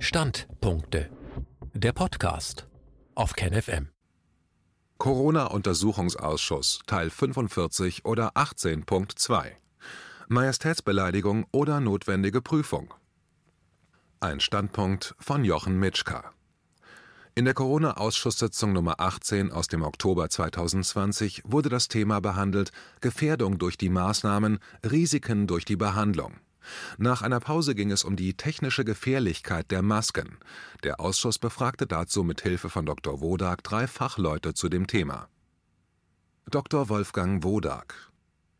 Standpunkte. Der Podcast auf KenFM. Corona-Untersuchungsausschuss Teil 45 oder 18.2 Majestätsbeleidigung oder notwendige Prüfung. Ein Standpunkt von Jochen Mitschka. In der Corona-Ausschusssitzung Nummer 18 aus dem Oktober 2020 wurde das Thema behandelt Gefährdung durch die Maßnahmen, Risiken durch die Behandlung. Nach einer Pause ging es um die technische Gefährlichkeit der Masken. Der Ausschuss befragte dazu mit Hilfe von Dr. Wodak drei Fachleute zu dem Thema. Dr. Wolfgang Wodak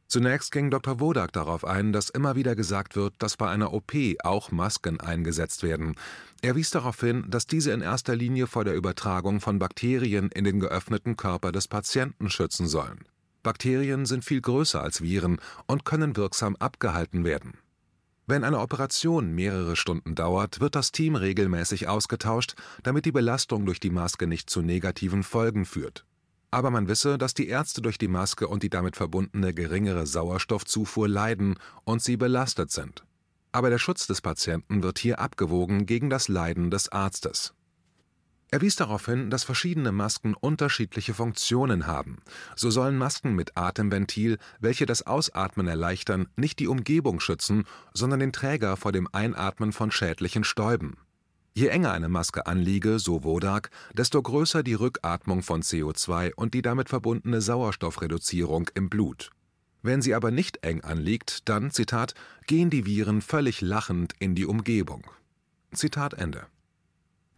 Zunächst ging Dr. Wodak darauf ein, dass immer wieder gesagt wird, dass bei einer OP auch Masken eingesetzt werden. Er wies darauf hin, dass diese in erster Linie vor der Übertragung von Bakterien in den geöffneten Körper des Patienten schützen sollen. Bakterien sind viel größer als Viren und können wirksam abgehalten werden. Wenn eine Operation mehrere Stunden dauert, wird das Team regelmäßig ausgetauscht, damit die Belastung durch die Maske nicht zu negativen Folgen führt. Aber man wisse, dass die Ärzte durch die Maske und die damit verbundene geringere Sauerstoffzufuhr leiden und sie belastet sind. Aber der Schutz des Patienten wird hier abgewogen gegen das Leiden des Arztes. Er wies darauf hin, dass verschiedene Masken unterschiedliche Funktionen haben. So sollen Masken mit Atemventil, welche das Ausatmen erleichtern, nicht die Umgebung schützen, sondern den Träger vor dem Einatmen von schädlichen Stäuben. Je enger eine Maske anliege, so Wodak, desto größer die Rückatmung von CO2 und die damit verbundene Sauerstoffreduzierung im Blut. Wenn sie aber nicht eng anliegt, dann, Zitat, gehen die Viren völlig lachend in die Umgebung. Zitat Ende.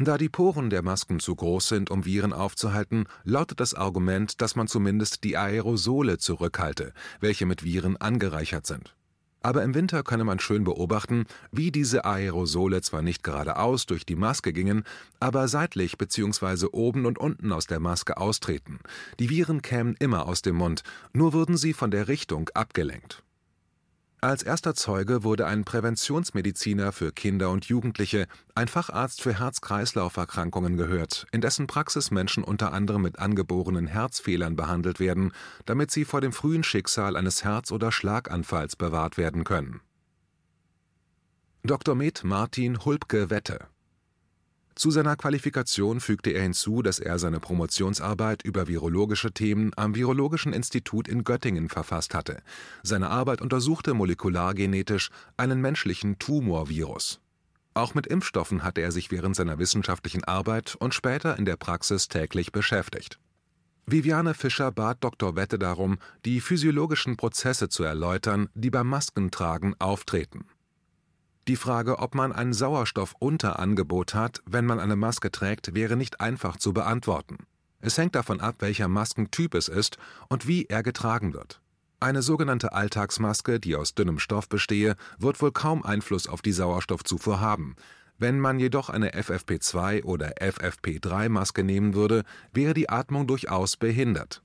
Da die Poren der Masken zu groß sind, um Viren aufzuhalten, lautet das Argument, dass man zumindest die Aerosole zurückhalte, welche mit Viren angereichert sind. Aber im Winter könne man schön beobachten, wie diese Aerosole zwar nicht geradeaus durch die Maske gingen, aber seitlich bzw. oben und unten aus der Maske austreten. Die Viren kämen immer aus dem Mund, nur würden sie von der Richtung abgelenkt. Als erster Zeuge wurde ein Präventionsmediziner für Kinder und Jugendliche, ein Facharzt für Herz-Kreislauf-Erkrankungen gehört, in dessen Praxis Menschen unter anderem mit angeborenen Herzfehlern behandelt werden, damit sie vor dem frühen Schicksal eines Herz- oder Schlaganfalls bewahrt werden können. Dr. Med Martin Hulpke-Wette zu seiner Qualifikation fügte er hinzu, dass er seine Promotionsarbeit über virologische Themen am Virologischen Institut in Göttingen verfasst hatte. Seine Arbeit untersuchte molekulargenetisch einen menschlichen Tumorvirus. Auch mit Impfstoffen hatte er sich während seiner wissenschaftlichen Arbeit und später in der Praxis täglich beschäftigt. Viviane Fischer bat Dr. Wette darum, die physiologischen Prozesse zu erläutern, die beim Maskentragen auftreten die Frage, ob man ein Sauerstoffunterangebot hat, wenn man eine Maske trägt, wäre nicht einfach zu beantworten. Es hängt davon ab, welcher Maskentyp es ist und wie er getragen wird. Eine sogenannte Alltagsmaske, die aus dünnem Stoff bestehe, wird wohl kaum Einfluss auf die Sauerstoffzufuhr haben. Wenn man jedoch eine FFP2 oder FFP3-Maske nehmen würde, wäre die Atmung durchaus behindert.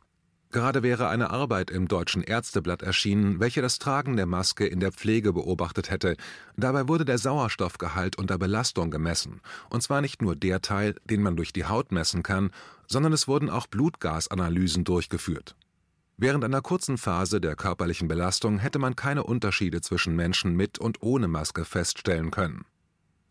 Gerade wäre eine Arbeit im Deutschen Ärzteblatt erschienen, welche das Tragen der Maske in der Pflege beobachtet hätte. Dabei wurde der Sauerstoffgehalt unter Belastung gemessen, und zwar nicht nur der Teil, den man durch die Haut messen kann, sondern es wurden auch Blutgasanalysen durchgeführt. Während einer kurzen Phase der körperlichen Belastung hätte man keine Unterschiede zwischen Menschen mit und ohne Maske feststellen können.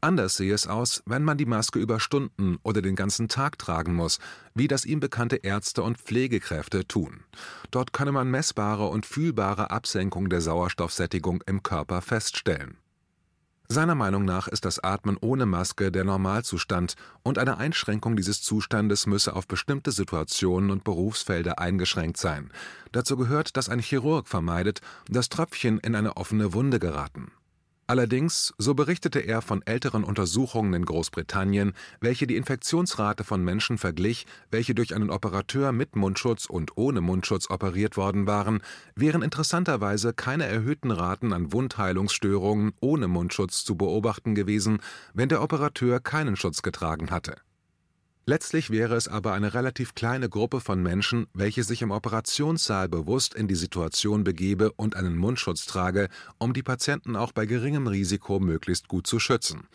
Anders sehe es aus, wenn man die Maske über Stunden oder den ganzen Tag tragen muss, wie das ihm bekannte Ärzte und Pflegekräfte tun. Dort könne man messbare und fühlbare Absenkung der Sauerstoffsättigung im Körper feststellen. Seiner Meinung nach ist das Atmen ohne Maske der Normalzustand und eine Einschränkung dieses Zustandes müsse auf bestimmte Situationen und Berufsfelder eingeschränkt sein. Dazu gehört, dass ein Chirurg vermeidet, dass Tröpfchen in eine offene Wunde geraten. Allerdings, so berichtete er von älteren Untersuchungen in Großbritannien, welche die Infektionsrate von Menschen verglich, welche durch einen Operateur mit Mundschutz und ohne Mundschutz operiert worden waren, wären interessanterweise keine erhöhten Raten an Wundheilungsstörungen ohne Mundschutz zu beobachten gewesen, wenn der Operateur keinen Schutz getragen hatte Letztlich wäre es aber eine relativ kleine Gruppe von Menschen, welche sich im Operationssaal bewusst in die Situation begebe und einen Mundschutz trage, um die Patienten auch bei geringem Risiko möglichst gut zu schützen.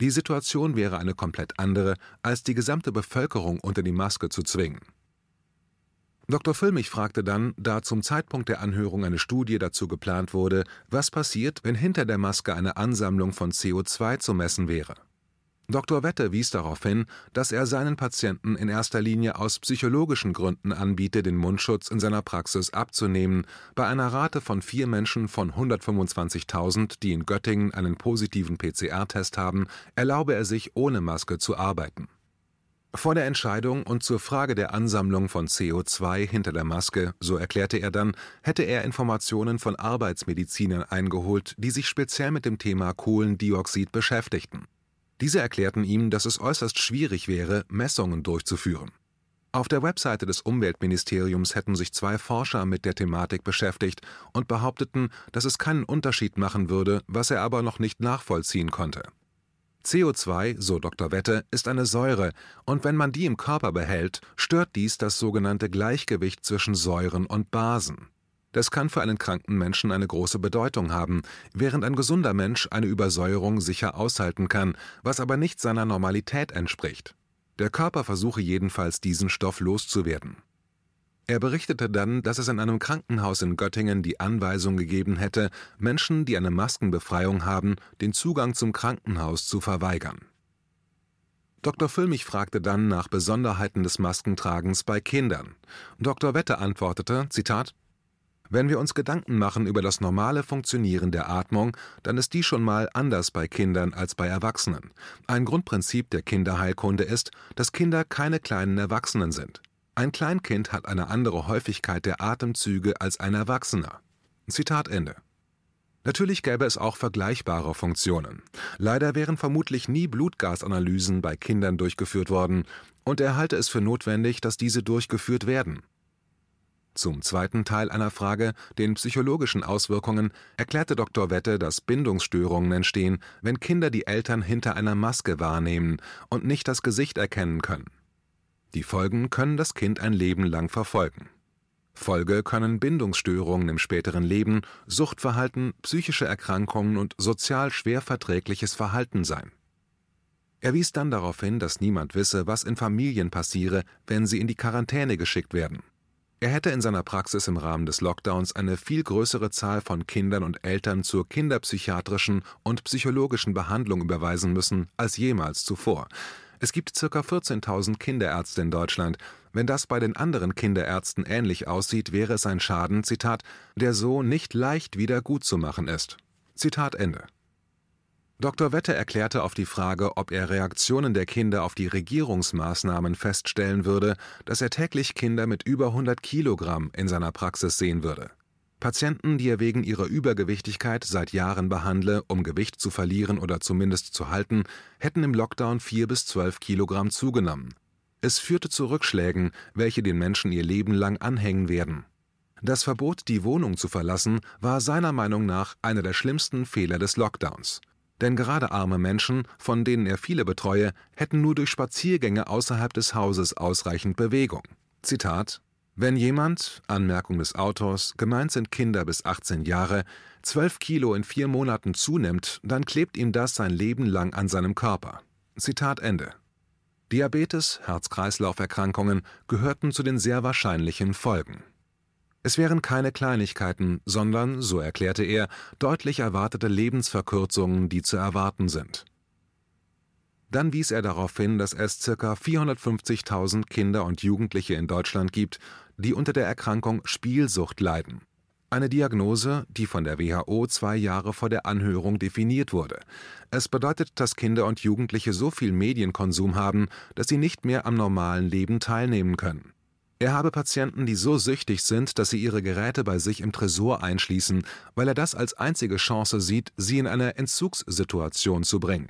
Die Situation wäre eine komplett andere, als die gesamte Bevölkerung unter die Maske zu zwingen. Dr. Füllmich fragte dann, da zum Zeitpunkt der Anhörung eine Studie dazu geplant wurde, was passiert, wenn hinter der Maske eine Ansammlung von CO2 zu messen wäre. Dr. Wette wies darauf hin, dass er seinen Patienten in erster Linie aus psychologischen Gründen anbiete, den Mundschutz in seiner Praxis abzunehmen. Bei einer Rate von vier Menschen von 125.000, die in Göttingen einen positiven PCR-Test haben, erlaube er sich, ohne Maske zu arbeiten. Vor der Entscheidung und zur Frage der Ansammlung von CO2 hinter der Maske, so erklärte er dann, hätte er Informationen von Arbeitsmedizinern eingeholt, die sich speziell mit dem Thema Kohlendioxid beschäftigten. Diese erklärten ihm, dass es äußerst schwierig wäre, Messungen durchzuführen. Auf der Webseite des Umweltministeriums hätten sich zwei Forscher mit der Thematik beschäftigt und behaupteten, dass es keinen Unterschied machen würde, was er aber noch nicht nachvollziehen konnte. CO2, so Dr. Wette, ist eine Säure, und wenn man die im Körper behält, stört dies das sogenannte Gleichgewicht zwischen Säuren und Basen. Das kann für einen kranken Menschen eine große Bedeutung haben, während ein gesunder Mensch eine Übersäuerung sicher aushalten kann, was aber nicht seiner Normalität entspricht. Der Körper versuche jedenfalls diesen Stoff loszuwerden. Er berichtete dann, dass es in einem Krankenhaus in Göttingen die Anweisung gegeben hätte, Menschen, die eine Maskenbefreiung haben, den Zugang zum Krankenhaus zu verweigern. Dr. Füllmich fragte dann nach Besonderheiten des Maskentragens bei Kindern. Dr. Wette antwortete, Zitat, wenn wir uns Gedanken machen über das normale Funktionieren der Atmung, dann ist die schon mal anders bei Kindern als bei Erwachsenen. Ein Grundprinzip der Kinderheilkunde ist, dass Kinder keine kleinen Erwachsenen sind. Ein Kleinkind hat eine andere Häufigkeit der Atemzüge als ein Erwachsener. Zitat Ende. Natürlich gäbe es auch vergleichbare Funktionen. Leider wären vermutlich nie Blutgasanalysen bei Kindern durchgeführt worden, und er halte es für notwendig, dass diese durchgeführt werden. Zum zweiten Teil einer Frage, den psychologischen Auswirkungen, erklärte Dr. Wette, dass Bindungsstörungen entstehen, wenn Kinder die Eltern hinter einer Maske wahrnehmen und nicht das Gesicht erkennen können. Die Folgen können das Kind ein Leben lang verfolgen. Folge können Bindungsstörungen im späteren Leben, Suchtverhalten, psychische Erkrankungen und sozial schwer verträgliches Verhalten sein. Er wies dann darauf hin, dass niemand wisse, was in Familien passiere, wenn sie in die Quarantäne geschickt werden. Er hätte in seiner Praxis im Rahmen des Lockdowns eine viel größere Zahl von Kindern und Eltern zur kinderpsychiatrischen und psychologischen Behandlung überweisen müssen als jemals zuvor. Es gibt ca. 14.000 Kinderärzte in Deutschland. Wenn das bei den anderen Kinderärzten ähnlich aussieht, wäre es ein Schaden, Zitat, der so nicht leicht wieder gut zu machen ist. Zitat Ende. Dr. Wette erklärte auf die Frage, ob er Reaktionen der Kinder auf die Regierungsmaßnahmen feststellen würde, dass er täglich Kinder mit über 100 Kilogramm in seiner Praxis sehen würde. Patienten, die er wegen ihrer Übergewichtigkeit seit Jahren behandle, um Gewicht zu verlieren oder zumindest zu halten, hätten im Lockdown 4 bis 12 Kilogramm zugenommen. Es führte zu Rückschlägen, welche den Menschen ihr Leben lang anhängen werden. Das Verbot, die Wohnung zu verlassen, war seiner Meinung nach einer der schlimmsten Fehler des Lockdowns. Denn gerade arme Menschen, von denen er viele betreue, hätten nur durch Spaziergänge außerhalb des Hauses ausreichend Bewegung. Zitat Wenn jemand, Anmerkung des Autors, gemeint sind Kinder bis 18 Jahre, 12 Kilo in vier Monaten zunimmt, dann klebt ihm das sein Leben lang an seinem Körper. Zitat Ende. Diabetes, Herz-Kreislauf-Erkrankungen gehörten zu den sehr wahrscheinlichen Folgen. Es wären keine Kleinigkeiten, sondern, so erklärte er, deutlich erwartete Lebensverkürzungen, die zu erwarten sind. Dann wies er darauf hin, dass es ca. 450.000 Kinder und Jugendliche in Deutschland gibt, die unter der Erkrankung Spielsucht leiden. Eine Diagnose, die von der WHO zwei Jahre vor der Anhörung definiert wurde. Es bedeutet, dass Kinder und Jugendliche so viel Medienkonsum haben, dass sie nicht mehr am normalen Leben teilnehmen können. Er habe Patienten, die so süchtig sind, dass sie ihre Geräte bei sich im Tresor einschließen, weil er das als einzige Chance sieht, sie in eine Entzugssituation zu bringen.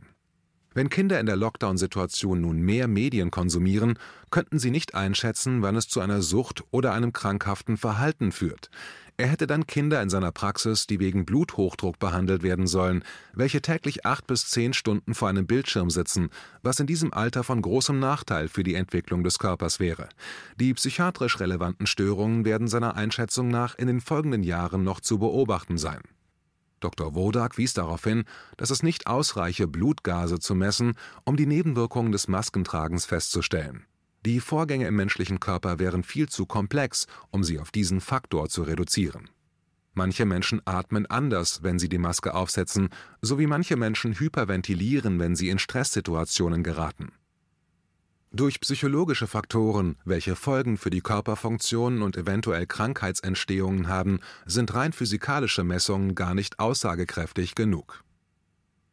Wenn Kinder in der Lockdown-Situation nun mehr Medien konsumieren, könnten sie nicht einschätzen, wann es zu einer Sucht oder einem krankhaften Verhalten führt. Er hätte dann Kinder in seiner Praxis, die wegen Bluthochdruck behandelt werden sollen, welche täglich acht bis zehn Stunden vor einem Bildschirm sitzen, was in diesem Alter von großem Nachteil für die Entwicklung des Körpers wäre. Die psychiatrisch relevanten Störungen werden seiner Einschätzung nach in den folgenden Jahren noch zu beobachten sein. Dr. Wodak wies darauf hin, dass es nicht ausreiche, Blutgase zu messen, um die Nebenwirkungen des Maskentragens festzustellen. Die Vorgänge im menschlichen Körper wären viel zu komplex, um sie auf diesen Faktor zu reduzieren. Manche Menschen atmen anders, wenn sie die Maske aufsetzen, so wie manche Menschen hyperventilieren, wenn sie in Stresssituationen geraten. Durch psychologische Faktoren, welche Folgen für die Körperfunktionen und eventuell Krankheitsentstehungen haben, sind rein physikalische Messungen gar nicht aussagekräftig genug.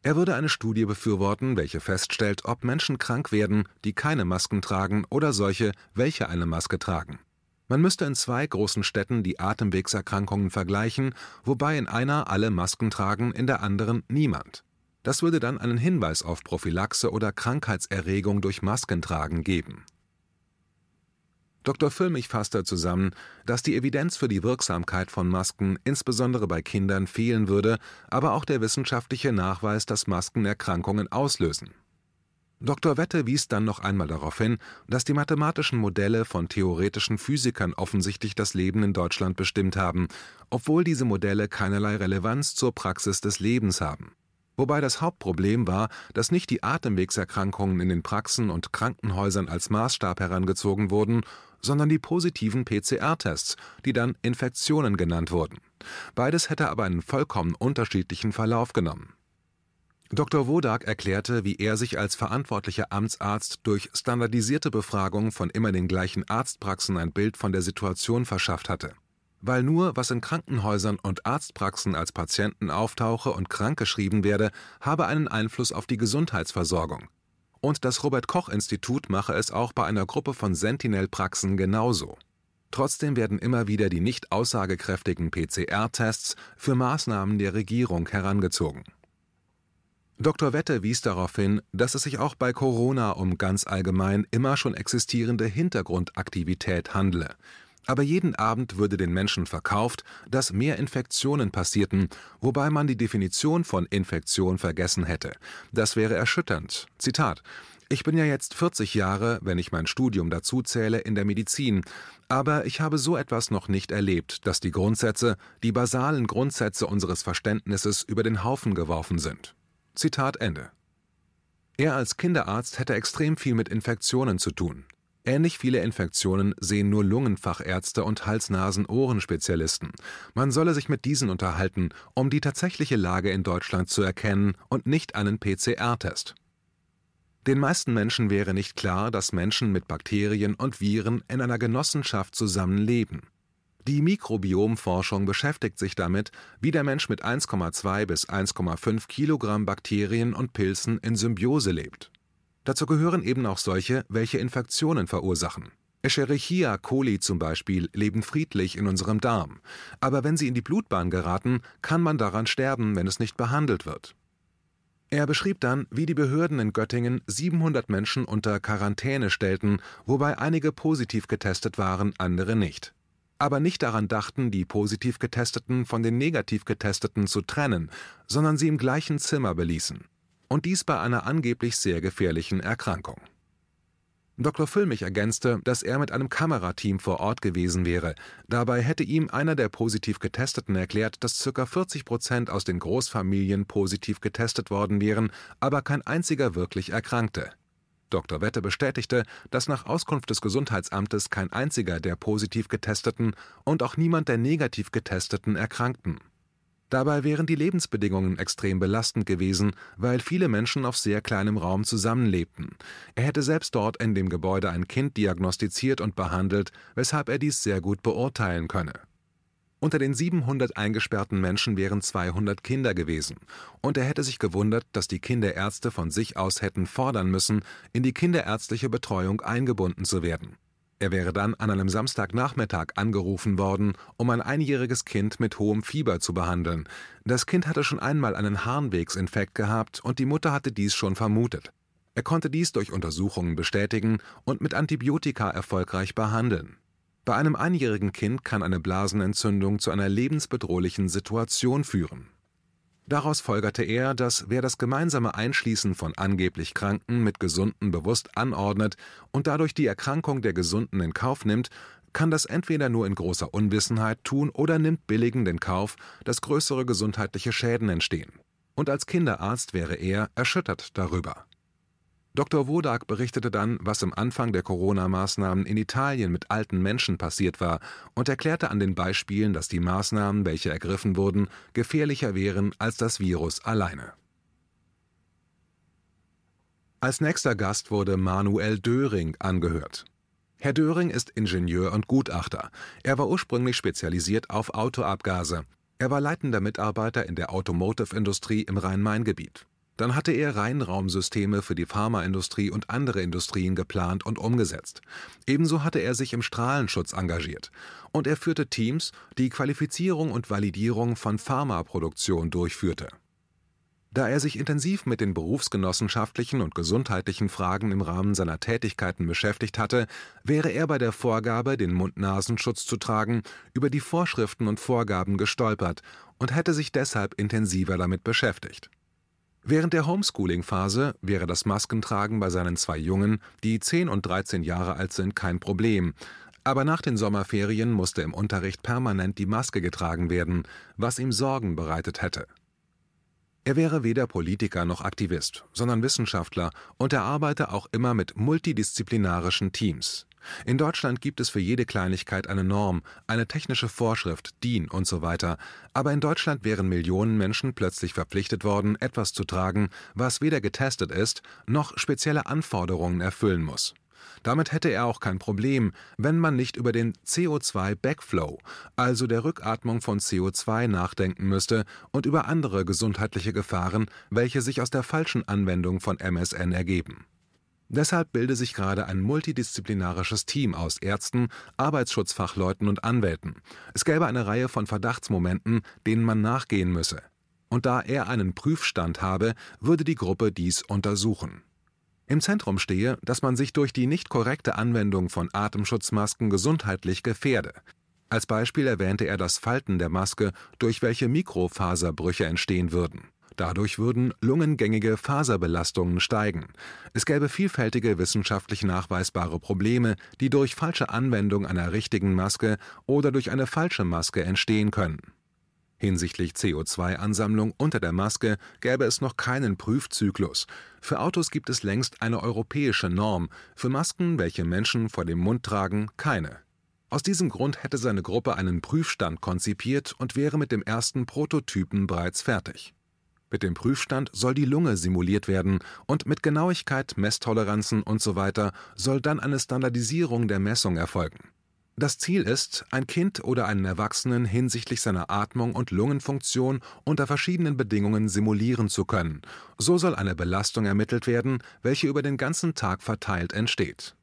Er würde eine Studie befürworten, welche feststellt, ob Menschen krank werden, die keine Masken tragen, oder solche, welche eine Maske tragen. Man müsste in zwei großen Städten die Atemwegserkrankungen vergleichen, wobei in einer alle Masken tragen, in der anderen niemand. Das würde dann einen Hinweis auf Prophylaxe oder Krankheitserregung durch Maskentragen geben. Dr. Füllmich fasste zusammen, dass die Evidenz für die Wirksamkeit von Masken insbesondere bei Kindern fehlen würde, aber auch der wissenschaftliche Nachweis, dass Masken Erkrankungen auslösen. Dr. Wette wies dann noch einmal darauf hin, dass die mathematischen Modelle von theoretischen Physikern offensichtlich das Leben in Deutschland bestimmt haben, obwohl diese Modelle keinerlei Relevanz zur Praxis des Lebens haben. Wobei das Hauptproblem war, dass nicht die Atemwegserkrankungen in den Praxen und Krankenhäusern als Maßstab herangezogen wurden, sondern die positiven PCR-Tests, die dann Infektionen genannt wurden. Beides hätte aber einen vollkommen unterschiedlichen Verlauf genommen. Dr. Wodak erklärte, wie er sich als verantwortlicher Amtsarzt durch standardisierte Befragung von immer den gleichen Arztpraxen ein Bild von der Situation verschafft hatte. Weil nur, was in Krankenhäusern und Arztpraxen als Patienten auftauche und krankgeschrieben werde, habe einen Einfluss auf die Gesundheitsversorgung. Und das Robert Koch Institut mache es auch bei einer Gruppe von Sentinel-Praxen genauso. Trotzdem werden immer wieder die nicht aussagekräftigen PCR-Tests für Maßnahmen der Regierung herangezogen. Dr. Wette wies darauf hin, dass es sich auch bei Corona um ganz allgemein immer schon existierende Hintergrundaktivität handle. Aber jeden Abend würde den Menschen verkauft, dass mehr Infektionen passierten, wobei man die Definition von Infektion vergessen hätte. Das wäre erschütternd. Zitat ich bin ja jetzt 40 Jahre, wenn ich mein Studium dazu zähle, in der Medizin, aber ich habe so etwas noch nicht erlebt, dass die Grundsätze, die basalen Grundsätze unseres Verständnisses über den Haufen geworfen sind. Zitat Ende. Er als Kinderarzt hätte extrem viel mit Infektionen zu tun. Ähnlich viele Infektionen sehen nur Lungenfachärzte und Hals-Nasen-Ohren-Spezialisten. Man solle sich mit diesen unterhalten, um die tatsächliche Lage in Deutschland zu erkennen und nicht einen PCR-Test. Den meisten Menschen wäre nicht klar, dass Menschen mit Bakterien und Viren in einer Genossenschaft zusammenleben. Die Mikrobiomforschung beschäftigt sich damit, wie der Mensch mit 1,2 bis 1,5 Kilogramm Bakterien und Pilzen in Symbiose lebt. Dazu gehören eben auch solche, welche Infektionen verursachen. Escherichia coli zum Beispiel leben friedlich in unserem Darm, aber wenn sie in die Blutbahn geraten, kann man daran sterben, wenn es nicht behandelt wird. Er beschrieb dann, wie die Behörden in Göttingen 700 Menschen unter Quarantäne stellten, wobei einige positiv getestet waren, andere nicht aber nicht daran dachten, die positiv Getesteten von den negativ Getesteten zu trennen, sondern sie im gleichen Zimmer beließen. Und dies bei einer angeblich sehr gefährlichen Erkrankung. Dr. Füllmich ergänzte, dass er mit einem Kamerateam vor Ort gewesen wäre. Dabei hätte ihm einer der positiv Getesteten erklärt, dass ca. 40 Prozent aus den Großfamilien positiv getestet worden wären, aber kein einziger wirklich erkrankte. Dr. Wette bestätigte, dass nach Auskunft des Gesundheitsamtes kein einziger der positiv Getesteten und auch niemand der negativ Getesteten erkrankten. Dabei wären die Lebensbedingungen extrem belastend gewesen, weil viele Menschen auf sehr kleinem Raum zusammenlebten. Er hätte selbst dort in dem Gebäude ein Kind diagnostiziert und behandelt, weshalb er dies sehr gut beurteilen könne. Unter den 700 eingesperrten Menschen wären 200 Kinder gewesen, und er hätte sich gewundert, dass die Kinderärzte von sich aus hätten fordern müssen, in die kinderärztliche Betreuung eingebunden zu werden. Er wäre dann an einem Samstagnachmittag angerufen worden, um ein einjähriges Kind mit hohem Fieber zu behandeln. Das Kind hatte schon einmal einen Harnwegsinfekt gehabt und die Mutter hatte dies schon vermutet. Er konnte dies durch Untersuchungen bestätigen und mit Antibiotika erfolgreich behandeln. Bei einem einjährigen Kind kann eine Blasenentzündung zu einer lebensbedrohlichen Situation führen. Daraus folgerte er, dass wer das gemeinsame Einschließen von angeblich Kranken mit Gesunden bewusst anordnet und dadurch die Erkrankung der Gesunden in Kauf nimmt, kann das entweder nur in großer Unwissenheit tun oder nimmt billigend in Kauf, dass größere gesundheitliche Schäden entstehen. Und als Kinderarzt wäre er erschüttert darüber. Dr. Wodak berichtete dann, was am Anfang der Corona-Maßnahmen in Italien mit alten Menschen passiert war und erklärte an den Beispielen, dass die Maßnahmen, welche ergriffen wurden, gefährlicher wären als das Virus alleine. Als nächster Gast wurde Manuel Döring angehört. Herr Döring ist Ingenieur und Gutachter. Er war ursprünglich spezialisiert auf Autoabgase. Er war leitender Mitarbeiter in der Automotive-Industrie im Rhein-Main-Gebiet. Dann hatte er Reinraumsysteme für die Pharmaindustrie und andere Industrien geplant und umgesetzt. Ebenso hatte er sich im Strahlenschutz engagiert. Und er führte Teams, die Qualifizierung und Validierung von Pharmaproduktion durchführte. Da er sich intensiv mit den berufsgenossenschaftlichen und gesundheitlichen Fragen im Rahmen seiner Tätigkeiten beschäftigt hatte, wäre er bei der Vorgabe, den Mund-Nasenschutz zu tragen, über die Vorschriften und Vorgaben gestolpert und hätte sich deshalb intensiver damit beschäftigt. Während der Homeschooling-Phase wäre das Maskentragen bei seinen zwei Jungen, die 10 und 13 Jahre alt sind, kein Problem. Aber nach den Sommerferien musste im Unterricht permanent die Maske getragen werden, was ihm Sorgen bereitet hätte. Er wäre weder Politiker noch Aktivist, sondern Wissenschaftler und er arbeite auch immer mit multidisziplinarischen Teams. In Deutschland gibt es für jede Kleinigkeit eine Norm, eine technische Vorschrift, DIN und so weiter. Aber in Deutschland wären Millionen Menschen plötzlich verpflichtet worden, etwas zu tragen, was weder getestet ist, noch spezielle Anforderungen erfüllen muss. Damit hätte er auch kein Problem, wenn man nicht über den CO2-Backflow, also der Rückatmung von CO2, nachdenken müsste und über andere gesundheitliche Gefahren, welche sich aus der falschen Anwendung von MSN ergeben. Deshalb bilde sich gerade ein multidisziplinarisches Team aus Ärzten, Arbeitsschutzfachleuten und Anwälten. Es gäbe eine Reihe von Verdachtsmomenten, denen man nachgehen müsse. Und da er einen Prüfstand habe, würde die Gruppe dies untersuchen. Im Zentrum stehe, dass man sich durch die nicht korrekte Anwendung von Atemschutzmasken gesundheitlich gefährde. Als Beispiel erwähnte er das Falten der Maske, durch welche Mikrofaserbrüche entstehen würden. Dadurch würden lungengängige Faserbelastungen steigen. Es gäbe vielfältige wissenschaftlich nachweisbare Probleme, die durch falsche Anwendung einer richtigen Maske oder durch eine falsche Maske entstehen können Hinsichtlich CO2-Ansammlung unter der Maske gäbe es noch keinen Prüfzyklus. Für Autos gibt es längst eine europäische Norm, für Masken, welche Menschen vor dem Mund tragen, keine. Aus diesem Grund hätte seine Gruppe einen Prüfstand konzipiert und wäre mit dem ersten Prototypen bereits fertig. Mit dem Prüfstand soll die Lunge simuliert werden und mit Genauigkeit, Messtoleranzen usw. So soll dann eine Standardisierung der Messung erfolgen. Das Ziel ist, ein Kind oder einen Erwachsenen hinsichtlich seiner Atmung und Lungenfunktion unter verschiedenen Bedingungen simulieren zu können. So soll eine Belastung ermittelt werden, welche über den ganzen Tag verteilt entsteht.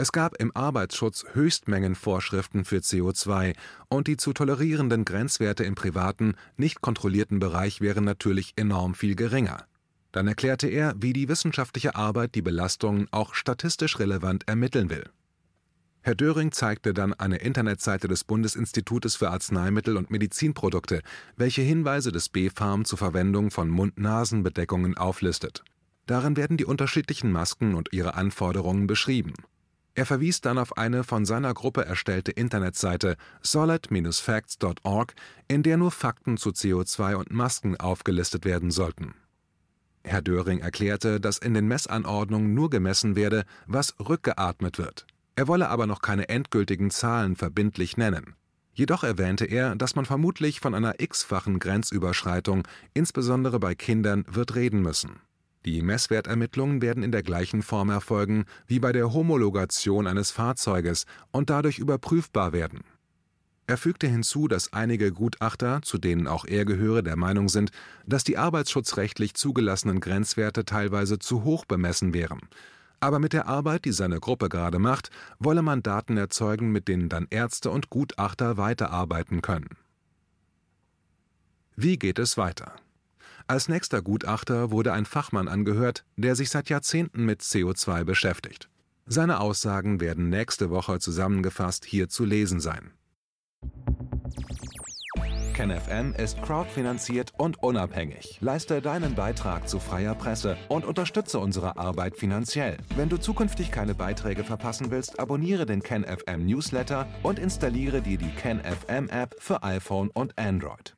Es gab im Arbeitsschutz Höchstmengenvorschriften für CO2 und die zu tolerierenden Grenzwerte im privaten, nicht kontrollierten Bereich wären natürlich enorm viel geringer. Dann erklärte er, wie die wissenschaftliche Arbeit die Belastungen auch statistisch relevant ermitteln will. Herr Döring zeigte dann eine Internetseite des Bundesinstitutes für Arzneimittel und Medizinprodukte, welche Hinweise des BfArM zur Verwendung von Mund-Nasen-Bedeckungen auflistet. Darin werden die unterschiedlichen Masken und ihre Anforderungen beschrieben. Er verwies dann auf eine von seiner Gruppe erstellte Internetseite solid-facts.org, in der nur Fakten zu CO2 und Masken aufgelistet werden sollten. Herr Döring erklärte, dass in den Messanordnungen nur gemessen werde, was rückgeatmet wird. Er wolle aber noch keine endgültigen Zahlen verbindlich nennen. Jedoch erwähnte er, dass man vermutlich von einer x-fachen Grenzüberschreitung, insbesondere bei Kindern, wird reden müssen. Die Messwertermittlungen werden in der gleichen Form erfolgen wie bei der Homologation eines Fahrzeuges und dadurch überprüfbar werden. Er fügte hinzu, dass einige Gutachter, zu denen auch er gehöre, der Meinung sind, dass die arbeitsschutzrechtlich zugelassenen Grenzwerte teilweise zu hoch bemessen wären. Aber mit der Arbeit, die seine Gruppe gerade macht, wolle man Daten erzeugen, mit denen dann Ärzte und Gutachter weiterarbeiten können. Wie geht es weiter? Als nächster Gutachter wurde ein Fachmann angehört, der sich seit Jahrzehnten mit CO2 beschäftigt. Seine Aussagen werden nächste Woche zusammengefasst hier zu lesen sein. KenFM ist crowdfinanziert und unabhängig. Leiste deinen Beitrag zu freier Presse und unterstütze unsere Arbeit finanziell. Wenn du zukünftig keine Beiträge verpassen willst, abonniere den KenFM Newsletter und installiere dir die KenFM App für iPhone und Android.